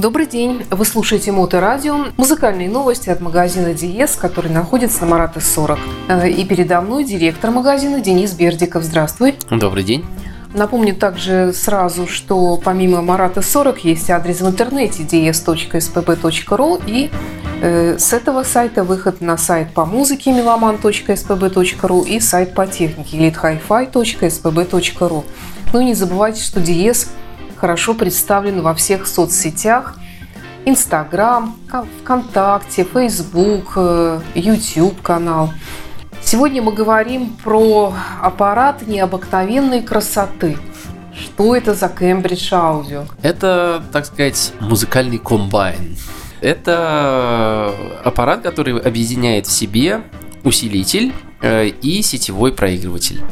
Добрый день. Вы слушаете Моторадио. Музыкальные новости от магазина Диес, который находится на Марата 40. Э, и передо мной директор магазина Денис Бердиков. Здравствуй. Добрый день. Напомню также сразу, что помимо Марата 40 есть адрес в интернете ds.spb.ru и э, с этого сайта выход на сайт по музыке meloman.spb.ru и сайт по технике leadhifi.spb.ru. Ну и не забывайте, что Диес хорошо представлен во всех соцсетях. Инстаграм, ВКонтакте, Фейсбук, YouTube канал – Сегодня мы говорим про аппарат необыкновенной красоты. Что это за Cambridge Audio? Это, так сказать, музыкальный комбайн. Это аппарат, который объединяет в себе усилитель э, и сетевой проигрыватель.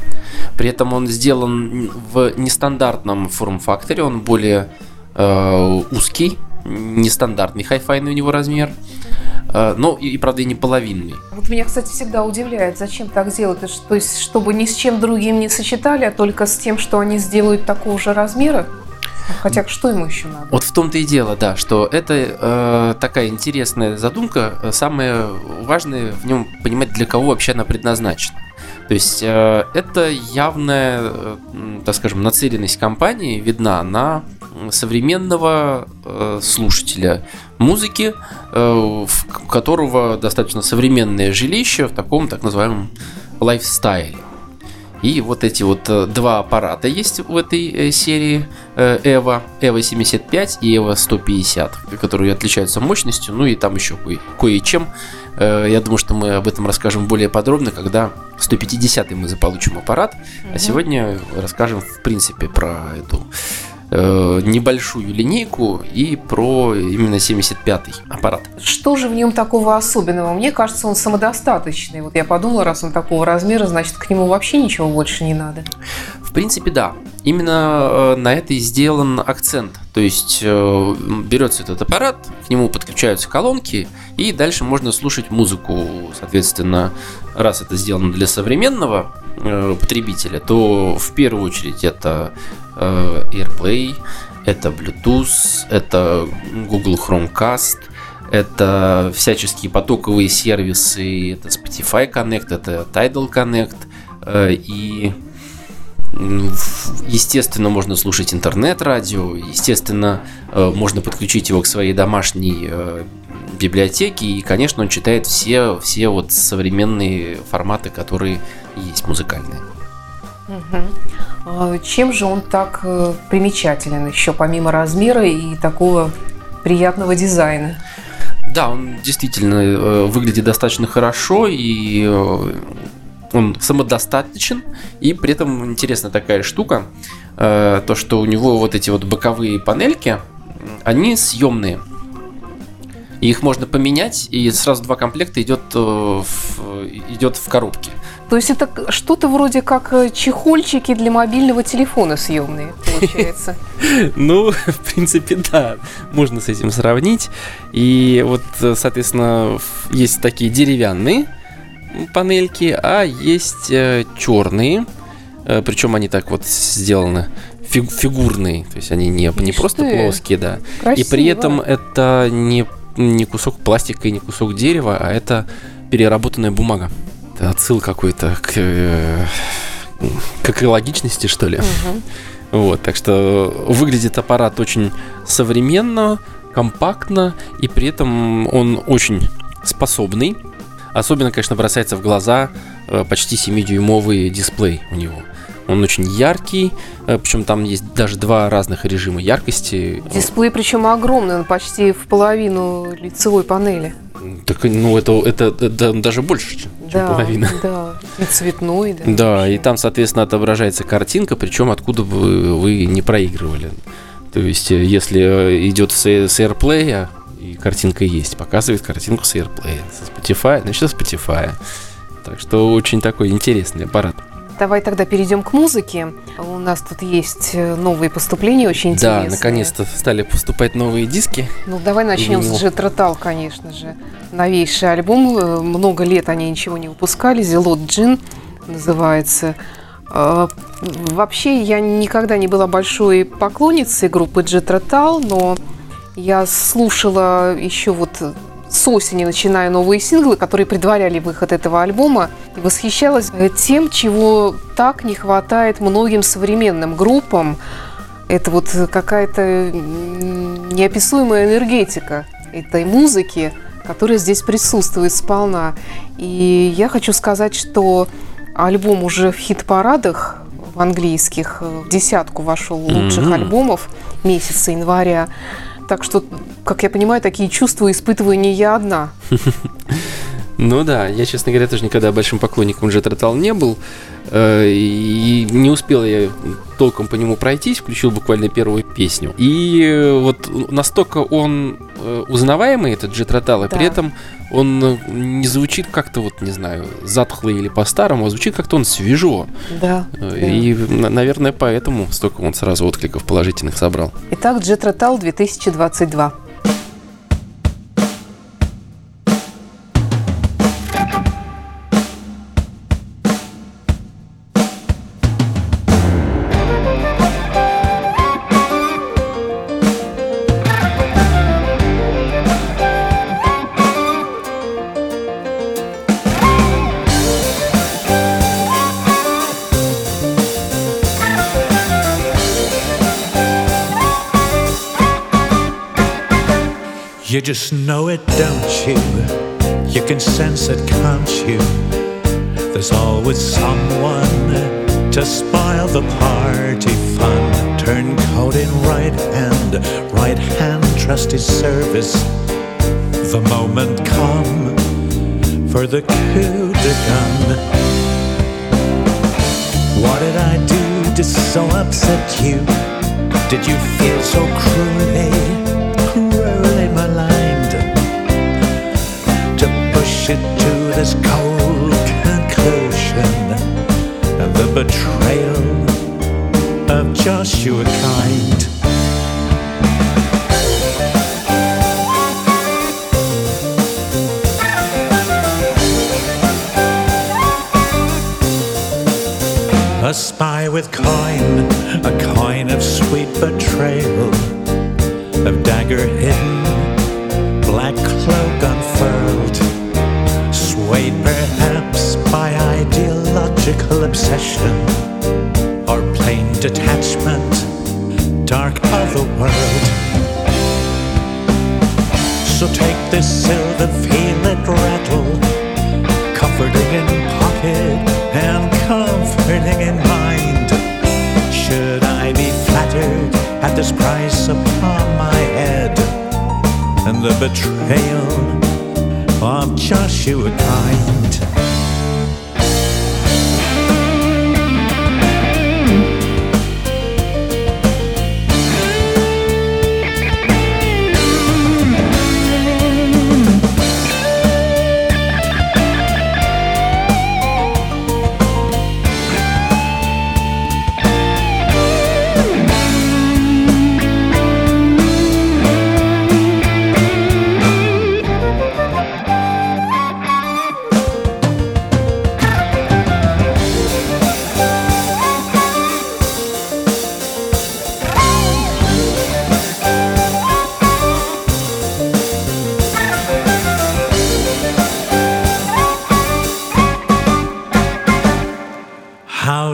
При этом он сделан в нестандартном форм-факторе, он более э, узкий, нестандартный хай-файный у него размер. Э, но и, и правда, и не половинный. Вот меня, кстати, всегда удивляет, зачем так делать. То есть, чтобы ни с чем другим не сочетали, а только с тем, что они сделают такого же размера? Хотя что ему еще надо? Вот в том-то и дело, да, что это э, такая интересная задумка. Самое важное в нем понимать, для кого вообще она предназначена. То есть э, это явная, э, так скажем, нацеленность компании видна на современного э, слушателя музыки, э, у которого достаточно современное жилище в таком так называемом лайфстайле. И вот эти вот э, два аппарата есть в этой э, серии EVO, EVO 75 и EVO 150, которые отличаются мощностью, ну и там еще кое- кое-чем. Я думаю, что мы об этом расскажем более подробно, когда 150 мы заполучим аппарат, угу. а сегодня расскажем в принципе про эту Э, небольшую линейку и про именно 75-й аппарат. Что же в нем такого особенного? Мне кажется, он самодостаточный. Вот я подумала, раз он такого размера, значит, к нему вообще ничего больше не надо. В принципе, да. Именно э, на это и сделан акцент. То есть э, берется этот аппарат, к нему подключаются колонки, и дальше можно слушать музыку. Соответственно, раз это сделано для современного потребителя, то в первую очередь это Э, AirPlay, это Bluetooth, это Google Chromecast, это всяческие потоковые сервисы, это Spotify Connect, это Tidal Connect, э, и Естественно, можно слушать интернет-радио, естественно, э, можно подключить его к своей домашней библиотеке, и, конечно, он читает все, все вот современные форматы, которые есть музыкальные. Угу. Чем же он так э, примечателен еще, помимо размера и такого приятного дизайна? Да, он действительно э, выглядит достаточно хорошо и э, он самодостаточен, и при этом интересная такая штука, то что у него вот эти вот боковые панельки, они съемные. И их можно поменять, и сразу два комплекта идет в, идет в коробке. То есть это что-то вроде как э, чехольчики для мобильного телефона съемные, получается. Ну, в принципе, да, можно с этим сравнить. И вот, э, соответственно, есть такие деревянные панельки, а есть э, черные, причем они так вот сделаны фигурные, то есть они не, не просто плоские, да. Красиво. И при этом это не, не кусок пластика и не кусок дерева, а это переработанная бумага отсыл какой-то к, э, к экологичности, что ли. Угу. Вот, так что выглядит аппарат очень современно, компактно, и при этом он очень способный. Особенно, конечно, бросается в глаза э, почти 7-дюймовый дисплей у него. Он очень яркий, э, причем там есть даже два разных режима яркости. Дисплей причем огромный, он почти в половину лицевой панели. Так, ну, это, это, это даже больше, чем да, половина. Да, и цветной, да. Да, и там, соответственно, отображается картинка, причем откуда бы вы не проигрывали. То есть, э, если э, идет с, с AirPlay, и картинка есть, показывает картинку с AirPlay. Со Spotify, значит, со Spotify. Так что очень такой интересный аппарат. Давай тогда перейдем к музыке. У нас тут есть э, новые поступления, очень интересные. Да, наконец-то стали поступать новые диски. Ну, давай начнем с Джетротал, конечно же. Новейший альбом. Э, много лет они ничего не выпускали. Зелот Джин называется. Э, вообще, я никогда не была большой поклонницей группы Джетротал, но Я слушала еще вот с осени, начиная новые синглы, которые предваряли выход этого альбома, и восхищалась тем, чего так не хватает многим современным группам. Это вот какая-то неописуемая энергетика этой музыки, которая здесь присутствует сполна. И я хочу сказать, что альбом уже в хит-парадах в английских в десятку вошел лучших mm-hmm. альбомов месяца января. Так что, как я понимаю, такие чувства испытываю не я одна. Ну да, я, честно говоря, тоже никогда большим поклонником Jet Rotal не был. Э, и не успел я толком по нему пройтись, включил буквально первую песню. И э, вот настолько он э, узнаваемый, этот Rotal, и да. при этом он не звучит как-то, вот, не знаю, затхло или по-старому, а звучит как-то он свежо. Да. И, да. наверное, поэтому столько он сразу откликов положительных собрал. Итак, Rotal 2022. Just know it, don't you? You can sense it, can't you? There's always someone to spoil the party fun. Turn coat in right hand, right hand trusty service. The moment come for the coup de gun. What did I do to so upset you? Did you feel so cruelly? Eh? It to this cold conclusion of the betrayal of Joshua Kind. A spy with coin, a coin of sweet betrayal, of dagger hidden, ideological obsession or plain detachment, dark otherworld. So take this silver, feel it rattle, comforting in pocket and comforting in mind. Should I be flattered at this price upon my head and the betrayal? of Joshua Kind.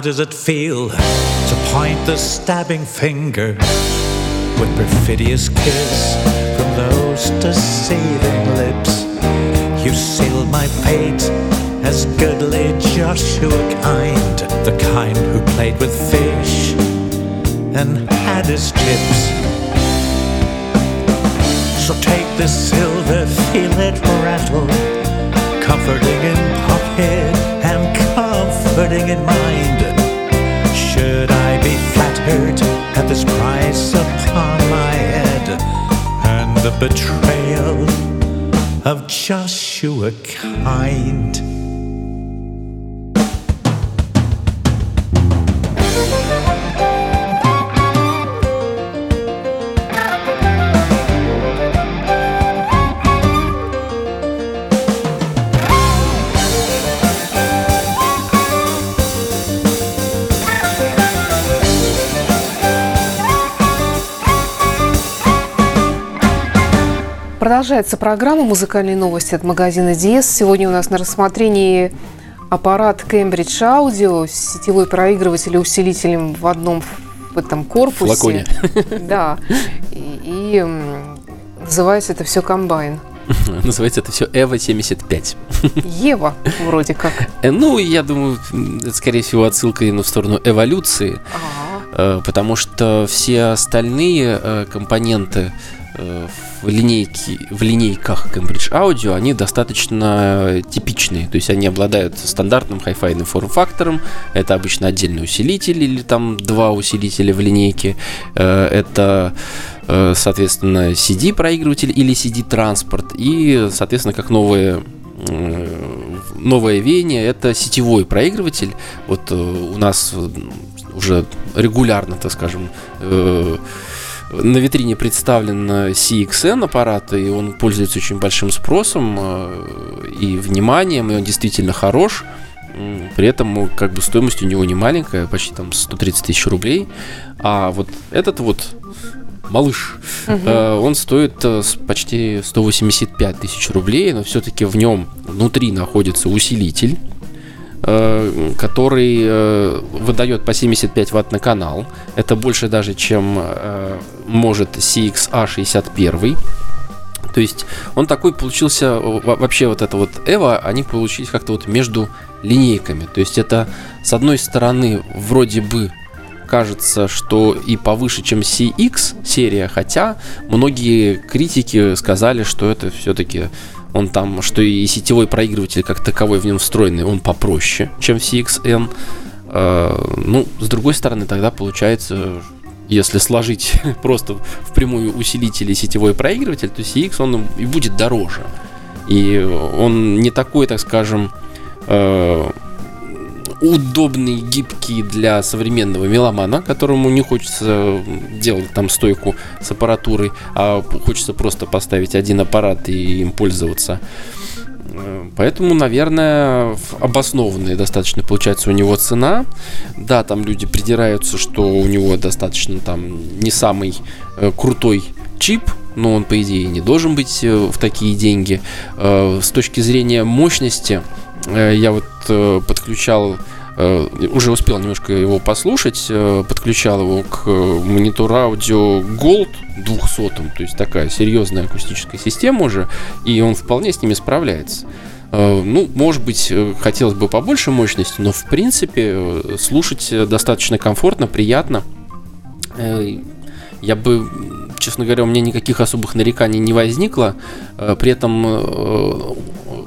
Does it feel to point the stabbing finger with perfidious kiss from those deceiving lips? You sealed my fate as goodly Joshua kind, the kind who played with fish and had his chips. So take this silver, feel it rattle, comforting in pocket and comforting in mind. Should I be flattered at this price upon my head? And the betrayal of Joshua Kind? Продолжается программа «Музыкальные новости» от магазина Диес. Сегодня у нас на рассмотрении аппарат Cambridge Audio сетевой проигрыватель и усилителем в одном в этом корпусе. Флаконе. Да. И, и называется это все комбайн. Называется это все Эва 75. Ева, вроде как. Э, ну, я думаю, это, скорее всего, отсылка именно в сторону эволюции. Ага. Э, потому что все остальные э, компоненты в, линейке, в линейках Cambridge Audio, они достаточно типичные. То есть они обладают стандартным хай-файным форм-фактором. Это обычно отдельный усилитель или там два усилителя в линейке. Это соответственно, CD-проигрыватель или CD-транспорт. И, соответственно, как новые новое веяние это сетевой проигрыватель. Вот у нас уже регулярно, так скажем, на витрине представлен CXN аппарат, и он пользуется очень большим спросом и вниманием, и он действительно хорош. При этом как бы стоимость у него не маленькая, почти там 130 тысяч рублей. А вот этот вот малыш. Угу. Он стоит э, почти 185 тысяч рублей, но все-таки в нем внутри находится усилитель э, который выдает по 75 ватт на канал. Это больше даже, чем может CXA61. То есть он такой получился, вообще вот это вот Эва, они получились как-то вот между линейками. То есть это с одной стороны вроде бы кажется, что и повыше, чем CX серия, хотя многие критики сказали, что это все-таки он там, что и сетевой проигрыватель как таковой в нем встроенный, он попроще, чем CXN. Э, ну, с другой стороны, тогда получается, если сложить просто в прямую усилитель и сетевой проигрыватель, то CX он и будет дороже. И он не такой, так скажем, удобный, гибкий для современного меломана, которому не хочется делать там стойку с аппаратурой, а хочется просто поставить один аппарат и им пользоваться. Э, поэтому, наверное, обоснованная достаточно получается у него цена. Да, там люди придираются, что у него достаточно там не самый э, крутой чип, но он, по идее, не должен быть э, в такие деньги. С точки зрения мощности, я вот э, подключал Э, уже успел немножко его послушать, э, подключал его к э, монитору аудио Gold 200, то есть такая серьезная акустическая система уже, и он вполне с ними справляется. Ну, может быть, хотелось бы побольше мощности, но в принципе слушать достаточно комфортно, приятно. Я бы, честно говоря, у меня никаких особых нареканий не возникло. При этом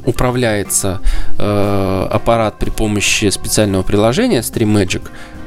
управляется э, аппарат при помощи специального приложения StreamMagic,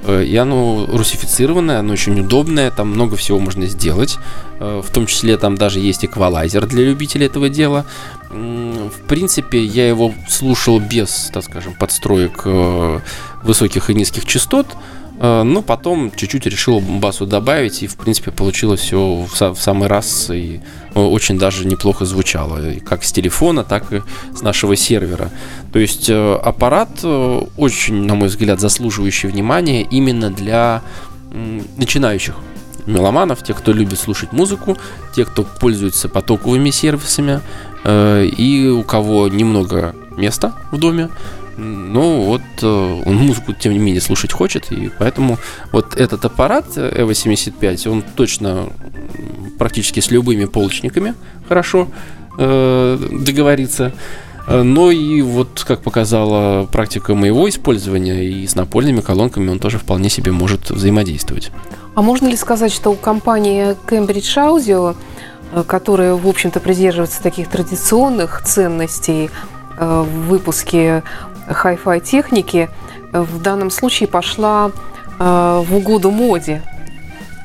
э, и оно русифицированное, оно очень удобное, там много всего можно сделать, э, в том числе там даже есть эквалайзер для любителей этого дела. В принципе, я его слушал без, так скажем, подстроек э, высоких и низких частот, Э, но потом чуть-чуть решил басу добавить, и, в принципе, получилось все в, самый раз, и э, очень даже неплохо звучало, и как с телефона, так и с нашего сервера. То есть э, аппарат очень, на мой взгляд, заслуживающий внимания именно для начинающих меломанов, тех, кто любит слушать музыку, тех, кто пользуется потоковыми сервисами, и у кого немного места в доме, но вот э, он музыку, тем не менее, слушать хочет, и поэтому вот этот аппарат E85, он точно практически с любыми полочниками хорошо э, договорится. Э, но и вот, как показала практика моего использования, и с напольными колонками он тоже вполне себе может взаимодействовать. А можно ли сказать, что у компании Cambridge Audio, э, которая, в общем-то, придерживается таких традиционных ценностей в выпуске хай-фай техники в данном случае пошла э, в угоду моде.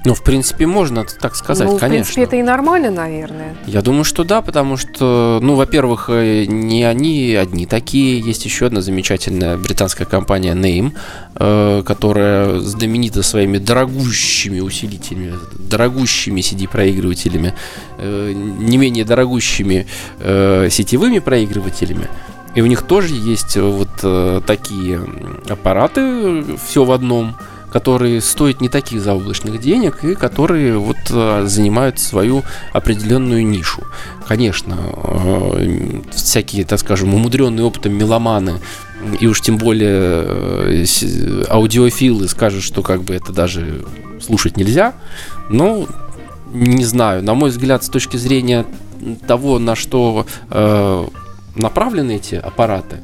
Ну, в принципе, можно так сказать, ну, в конечно. В принципе, это и нормально, наверное. Я думаю, что да, потому что, ну, во-первых, э, не они одни такие. Есть еще одна замечательная британская компания Name, э, которая знаменита своими дорогущими усилителями, дорогущими CD-проигрывателями, э, не менее дорогущими э, сетевыми проигрывателями. И у них тоже есть э, вот э, такие аппараты, все в одном, которые стоят не таких заоблачных денег и которые вот э, занимают свою определенную нишу. Конечно, э, всякие, так скажем, умудренные опытом меломаны и уж тем более э, аудиофилы скажут, что как бы это даже слушать нельзя. Но не знаю, на мой взгляд, с точки зрения того, на что э, направлены эти аппараты,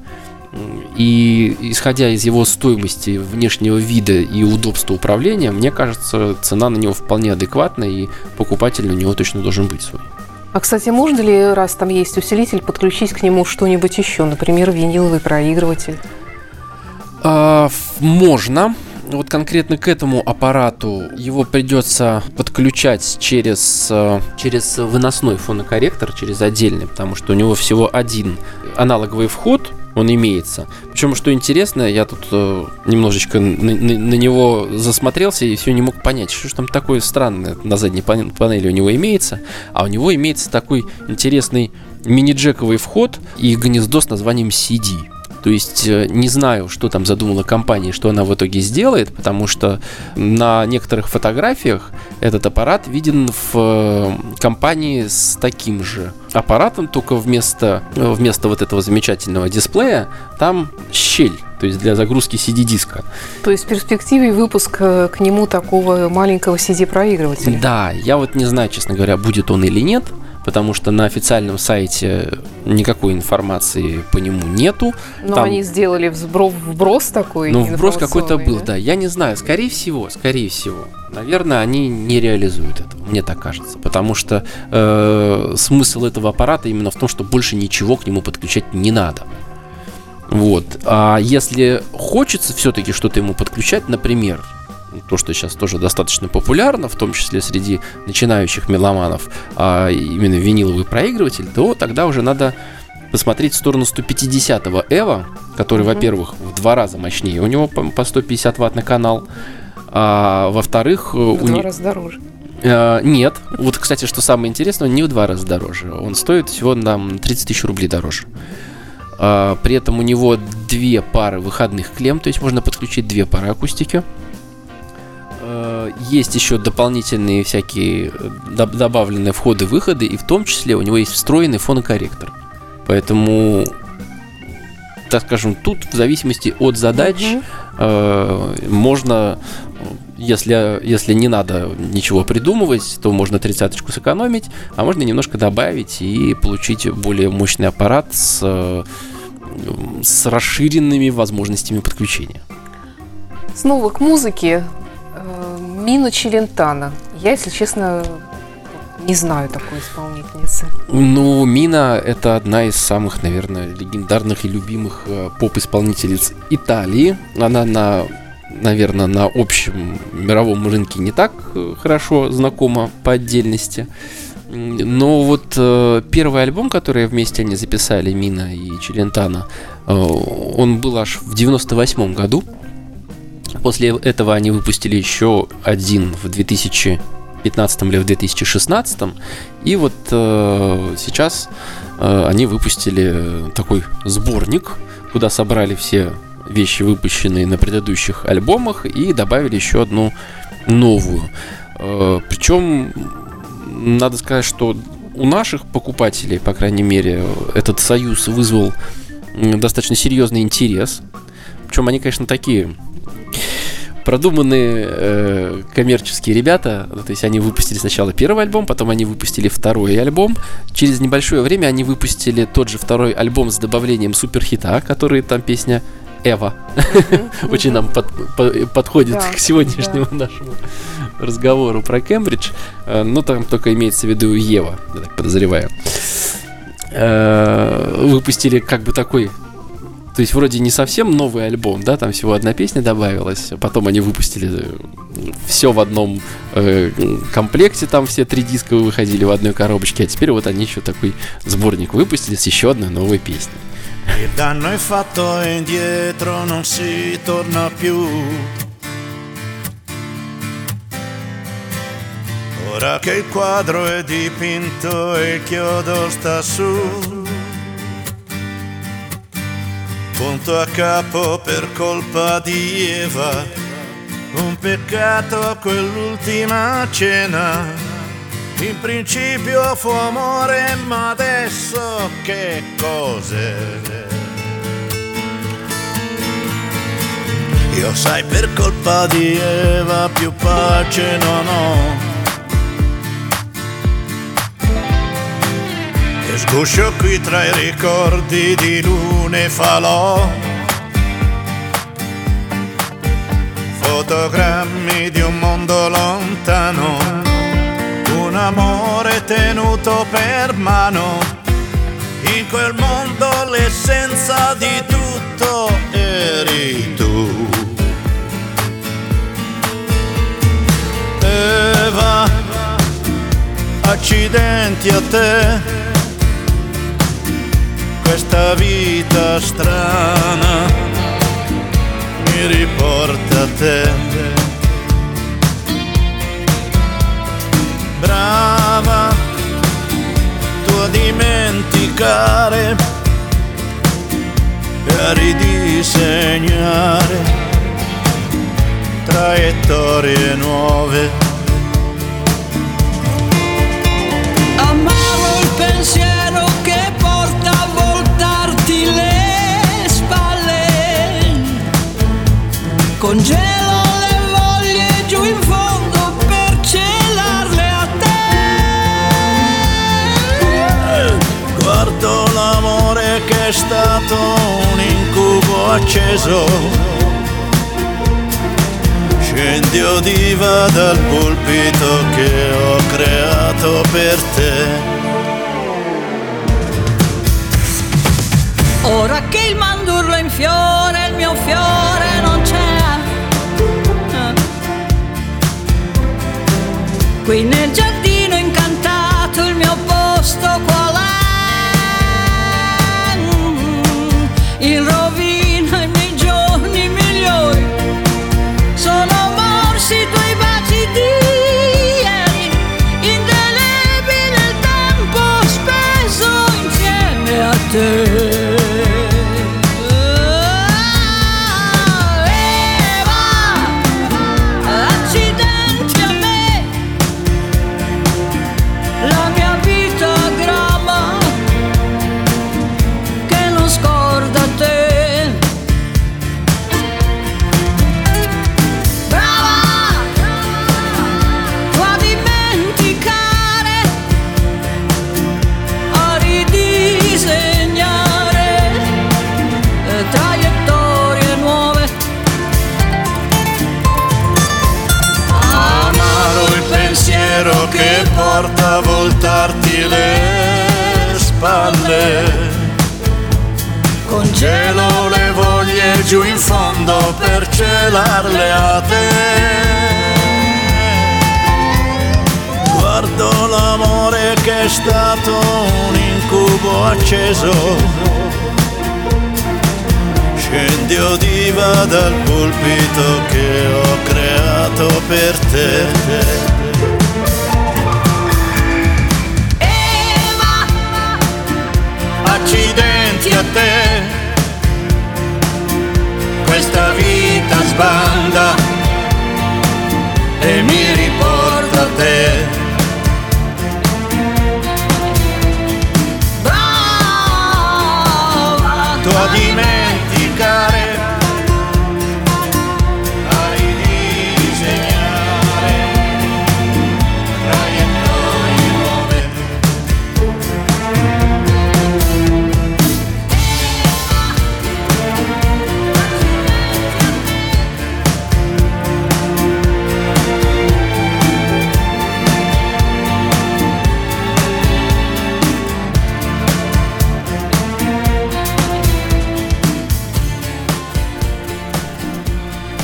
и исходя из его стоимости внешнего вида и удобства управления, мне кажется, цена на него вполне адекватная, и покупатель у него точно должен быть свой. А, кстати, можно ли, раз там есть усилитель, подключить к нему что-нибудь еще, например, виниловый проигрыватель? А, можно. Вот конкретно к этому аппарату его придется подключать через, э, через выносной фонокорректор, через отдельный, потому что у него всего один аналоговый вход, он имеется. Причем, что интересно, я тут э, немножечко на, на, на него засмотрелся и все не мог понять, что же там такое странное на задней панели у него имеется. А у него имеется такой интересный мини-джековый вход и гнездо с названием CD. То есть э, не знаю, что там задумала компания, что она в итоге сделает, потому что на некоторых фотографиях этот аппарат виден в э, компании с таким же аппаратом, только вместо, э, вместо вот этого замечательного дисплея там щель то есть для загрузки CD-диска. То есть в перспективе выпуск к нему такого маленького CD-проигрывателя? Да, я вот не знаю, честно говоря, будет он или нет, потому что на официальном сайте никакой информации по нему нету. Но Там... они сделали взброс, вброс такой. Ну, вброс какой-то был, да? Я не знаю, скорее всего, скорее всего. Наверное, они не реализуют этого, мне так кажется. Потому что э, смысл этого аппарата именно в том, что больше ничего к нему подключать не надо. Вот. А если хочется все-таки что-то ему подключать, например, то, что сейчас тоже достаточно популярно, в том числе среди начинающих меломанов, а именно виниловый проигрыватель, то тогда уже надо посмотреть в сторону 150-го Эва, который, mm-hmm. во-первых, в два раза мощнее, у него по 150 ватт на канал, а во-вторых... В у два не... раза дороже. Uh, нет. Вот, кстати, что самое интересное, он не в два раза дороже. Он стоит всего на 30 тысяч рублей дороже. Uh, при этом у него две пары выходных клем, то есть можно подключить две пары акустики. Э, есть еще дополнительные всякие э, добавленные входы-выходы, и в том числе у него есть встроенный фонокорректор. Поэтому, так скажем, тут в зависимости от задач угу. э, можно, если, если не надо ничего придумывать, то можно тридцаточку сэкономить, а можно немножко добавить и получить более мощный аппарат с, с расширенными возможностями подключения. Снова к музыке. Мина Челентана. Я, если честно, не знаю такой исполнительницы. Ну, Мина – это одна из самых, наверное, легендарных и любимых э, поп-исполнительниц Италии. Она на наверное, на общем мировом рынке не так э, хорошо знакома по отдельности. Но вот э, первый альбом, который вместе они записали, Мина и Челентана, э, он был аж в 98 году. После этого они выпустили еще один в 2015 или в 2016. И вот э, сейчас э, они выпустили такой сборник, куда собрали все вещи, выпущенные на предыдущих альбомах, и добавили еще одну новую. Э, причем, надо сказать, что у наших покупателей, по крайней мере, этот союз вызвал достаточно серьезный интерес. Причем они, конечно, такие продуманные э, коммерческие ребята. То есть они выпустили сначала первый альбом, потом они выпустили второй альбом. Через небольшое время они выпустили тот же второй альбом с добавлением суперхита, который там песня Эва. Очень нам подходит к сегодняшнему нашему разговору про Кембридж. Э, ну, там только имеется в виду Ева, я так подозреваю. Э, выпустили как бы такой то есть вроде не совсем новый альбом, да, там всего одна песня добавилась. Потом они выпустили э, все в одном э, комплекте, там все три диска выходили в одной коробочке, а теперь вот они еще такой сборник выпустили с еще одной новой песней. Ora che il quadro è dipinto e il chiodo sta su punto a capo per colpa di Eva. Un peccato quell'ultima cena. In principio fu amore, ma adesso che cose? Io sai per colpa di Eva più pace non ho. Sguscio qui tra i ricordi di lune falò. Fotogrammi di un mondo lontano, un amore tenuto per mano. In quel mondo l'essenza di tutto eri tu. Eva, accidenti a te, questa vita strana mi riporta a te. Brava, tu a dimenticare e a ridisegnare traiettorie nuove. Stato un incubo acceso. Scendi o diva dal pulpito che ho creato per te. Ora che il mandurlo in fiore, il mio fiore non c'è. Qui nel giardino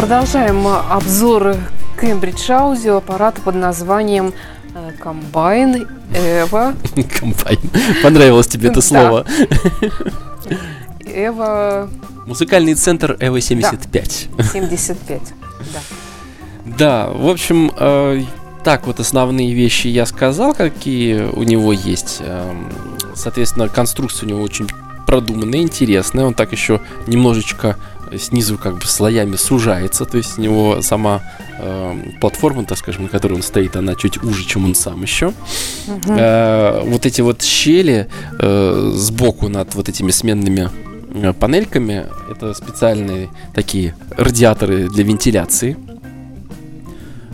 Продолжаем обзор Cambridge Audio аппарата под названием э, Combine Eva. Комбайн. Понравилось тебе это Да. слово. Эва Музыкальный центр Эва 75. 75. Да. Да, в общем, э, так вот основные вещи я сказал, какие у него есть. Эм, Соответственно, конструкция у него очень продуманная, интересная. Он так еще немножечко снизу как бы слоями сужается, то есть у него сама э, платформа, так скажем, на которой он стоит, она чуть уже, чем он сам еще. Э, вот эти вот щели э, сбоку над вот этими сменными э, панельками, это специальные такие радиаторы для вентиляции.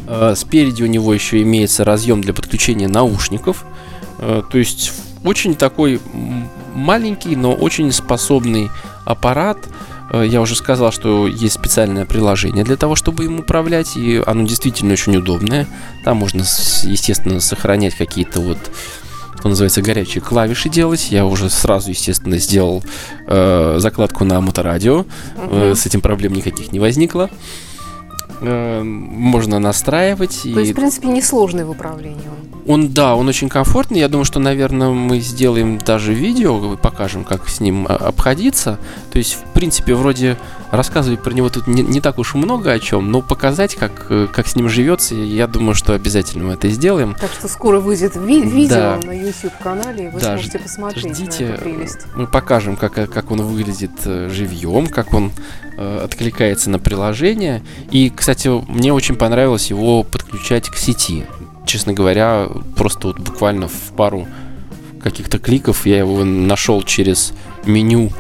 Э, Спереди у него еще имеется разъем для подключения наушников. Э, То есть очень такой маленький, но очень способный аппарат. Э, Я уже сказал, что есть специальное приложение для того, чтобы им управлять, и оно действительно очень удобное. Там можно, естественно, сохранять какие-то вот что называется, горячие клавиши делать. Я уже сразу, естественно, сделал э, закладку на моторадио. Э, с этим проблем никаких не возникло. Э, можно настраивать. То есть, и в принципе, несложный в управлении он. Он, да, он очень комфортный. Я думаю, что, наверное, мы сделаем даже видео, покажем, как с ним а, обходиться. То есть, в принципе, вроде рассказывать про него тут не, не так уж много о чем, но показать, как, э, как с ним живется, я думаю, что обязательно мы это сделаем. Так что скоро выйдет ви- видео Да. на YouTube-канале, и вы Да, сможете посмотреть на Ждите, эту прелесть. мы покажем, как, э, как он выглядит э, живьем, как он э, откликается на приложение. И, кстати, мне очень понравилось его подключать к сети. Честно говоря, просто вот буквально в пару каких-то кликов я его нашел через меню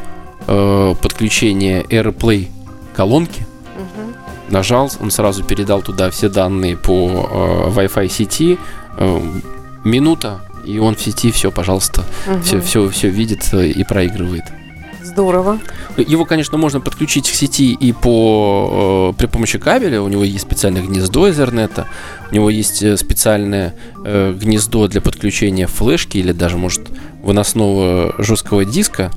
э, подключения AirPlay колонки. Мгм. Нажал, он сразу передал туда все данные по э, Wi-Fi сети. Э, минута, и он в сети все, пожалуйста, Мгм. все, все, все видит э, и проигрывает. Здорово. Его, конечно, можно подключить к сети и по, э, при помощи кабеля. У него есть специальное гнездо Ethernet, у него есть э, специальное э, гнездо для подключения флешки или даже, может, выносного жесткого диска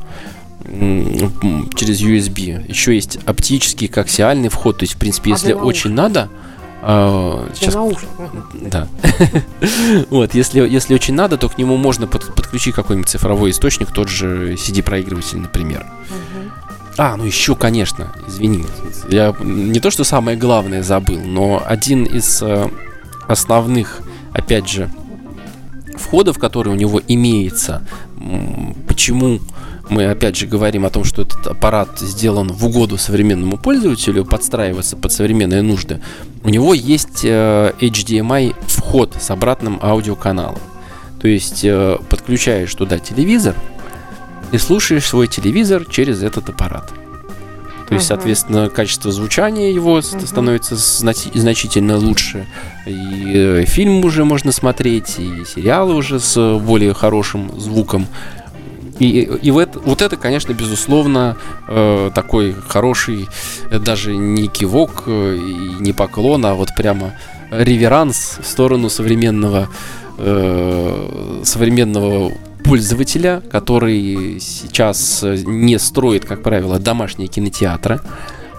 через USB. Еще есть оптический коаксиальный вход. То есть, в принципе, А если для очень надо... э, Для сейчас да. вот, если, если очень надо, то к нему можно под- подключить какой-нибудь цифровой источник, тот же CD-проигрыватель, например. А, ну еще, конечно, извини. Я не то, что самое главное забыл, но один из э, основных, опять же, входов, который у него имеется, почему мы опять же говорим о том, что этот аппарат сделан в угоду современному пользователю, подстраивается под современные нужды, у него есть э, HDMI вход с обратным аудиоканалом. То есть э, подключаешь туда телевизор и слушаешь свой телевизор через этот аппарат. То есть, соответственно, качество звучания его становится значи- значительно лучше. И э, фильм уже можно смотреть, и сериалы уже с более хорошим звуком. И, и в это- вот это, конечно, безусловно, э, такой хороший, э, даже не кивок э, не поклон, а вот прямо реверанс в сторону современного, э, современного пользователя, который сейчас э, не строит, как правило, домашние кинотеатры.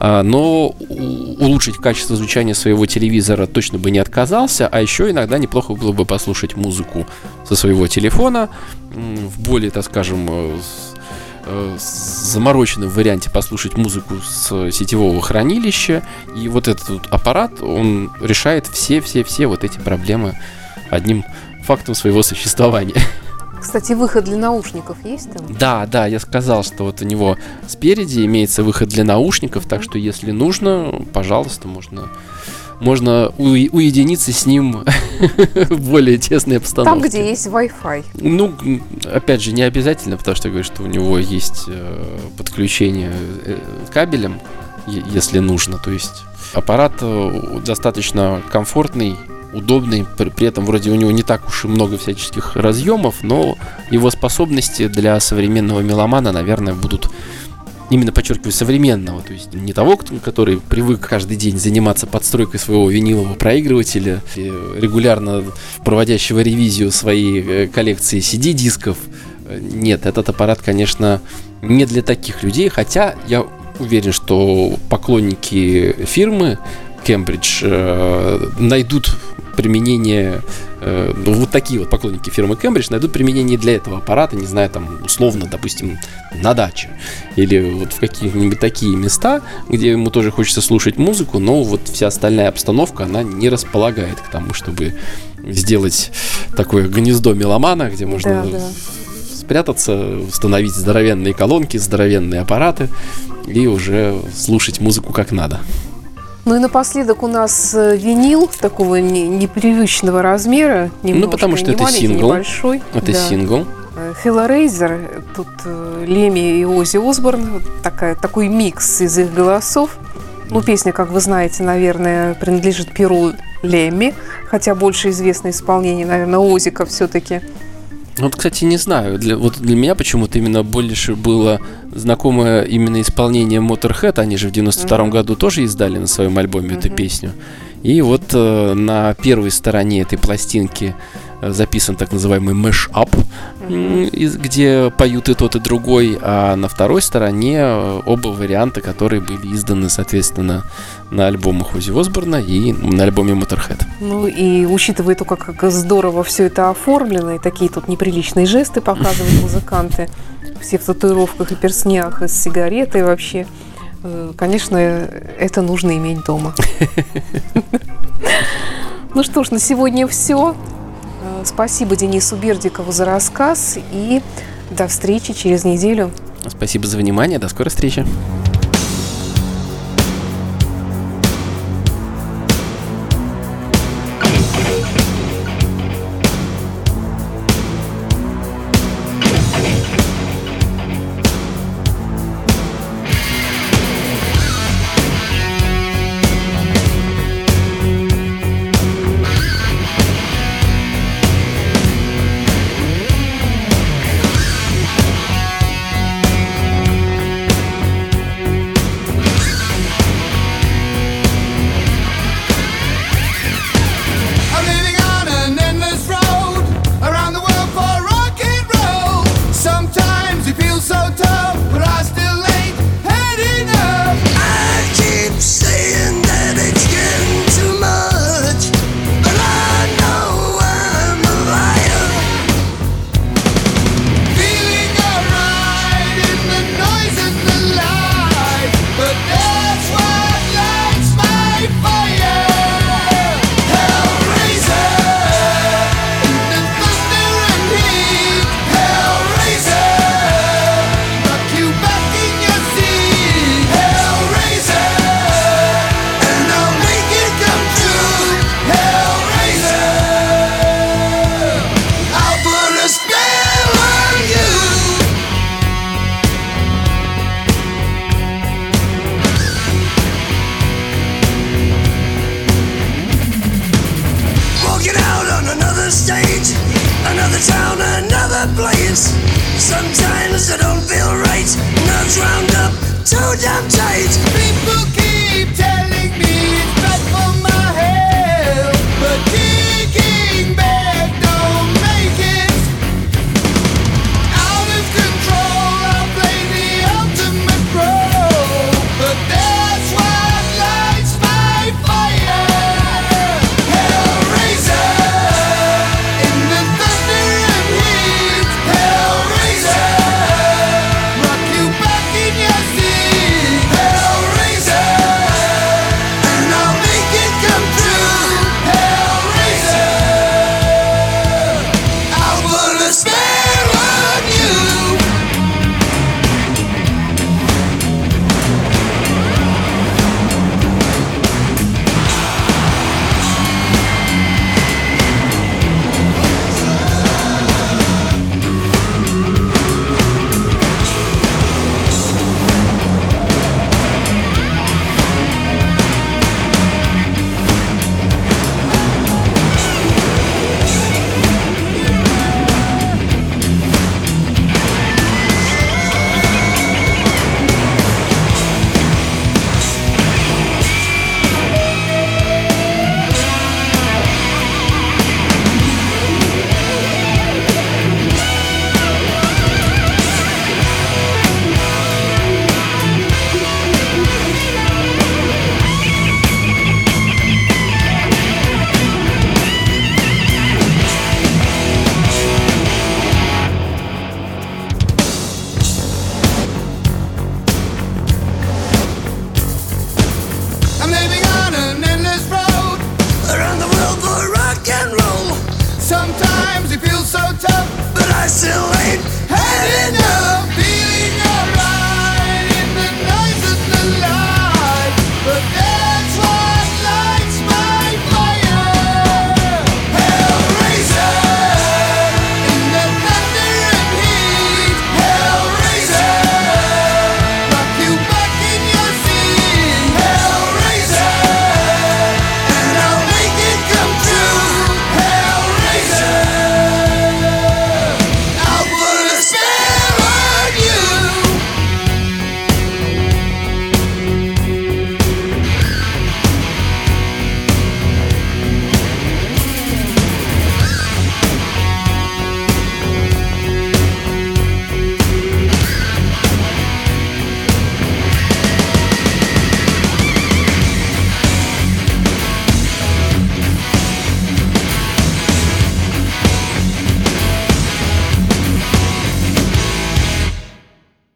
А, Но улучшить качество звучания своего телевизора точно бы не отказался, а еще иногда неплохо было бы послушать музыку со своего телефона в более, так скажем, э, э, замороченном варианте послушать музыку с сетевого хранилища. И вот этот вот аппарат, он решает все-все-все вот эти проблемы одним фактом своего существования. Кстати, выход для наушников есть там? Да, да, я сказал, что вот у него спереди имеется выход для наушников, так что если нужно, пожалуйста, можно, можно уи- уединиться с ним в более тесной обстановке. Там, где есть Wi-Fi. Ну, опять же, не обязательно, потому что я говорю, что у него есть э, подключение э, кабелем, е- если нужно. То есть аппарат э, достаточно комфортный, удобный, при, этом вроде у него не так уж и много всяческих разъемов, но его способности для современного меломана, наверное, будут именно подчеркиваю современного, то есть не того, который привык каждый день заниматься подстройкой своего винилового проигрывателя, регулярно проводящего ревизию своей э, коллекции CD-дисков. Нет, этот аппарат, конечно, не для таких людей, хотя я уверен, что поклонники фирмы Cambridge э, найдут применение, э, ну, вот такие вот поклонники фирмы Cambridge найдут применение для этого аппарата, не знаю, там, условно, допустим, на даче или вот в какие-нибудь такие места, где ему тоже хочется слушать музыку, но вот вся остальная обстановка, она не располагает к тому, чтобы сделать такое гнездо меломана, где можно Да, да. спрятаться, установить здоровенные колонки, здоровенные аппараты и уже слушать музыку как надо. Ну и напоследок у нас э, винил такого не- непривычного размера. Ну, потому что не это сингл. Небольшой. Это Да. сингл. Э, Hellraiser, тут э, Леми и Ози Осборн, вот такая, такой микс из их голосов. Ну, песня, как вы знаете, наверное, принадлежит Перу Лемми, хотя больше известно исполнение, наверное, Озика все-таки. Ну, Вот, кстати, не знаю. Для, вот для меня почему-то именно больше было знакомое именно исполнение Motorhead. Они же в 92 году тоже издали на своем альбоме эту Мгм. песню. И вот э, на первой стороне этой пластинки записан так называемый mash-up, где поют и тот, и другой, а на второй стороне э, оба варианта, которые были изданы, соответственно, на альбомах Ози Осборна и на альбоме Motorhead. Ну и учитывая то, как, как здорово все это оформлено, и такие тут неприличные жесты показывают музыканты, все в татуировках и перстнях, и с сигаретой вообще, э, конечно, это нужно иметь дома. Ну что ж, на сегодня все. Спасибо Денису Бердикову за рассказ и до встречи через неделю. Спасибо за внимание, до скорой встречи.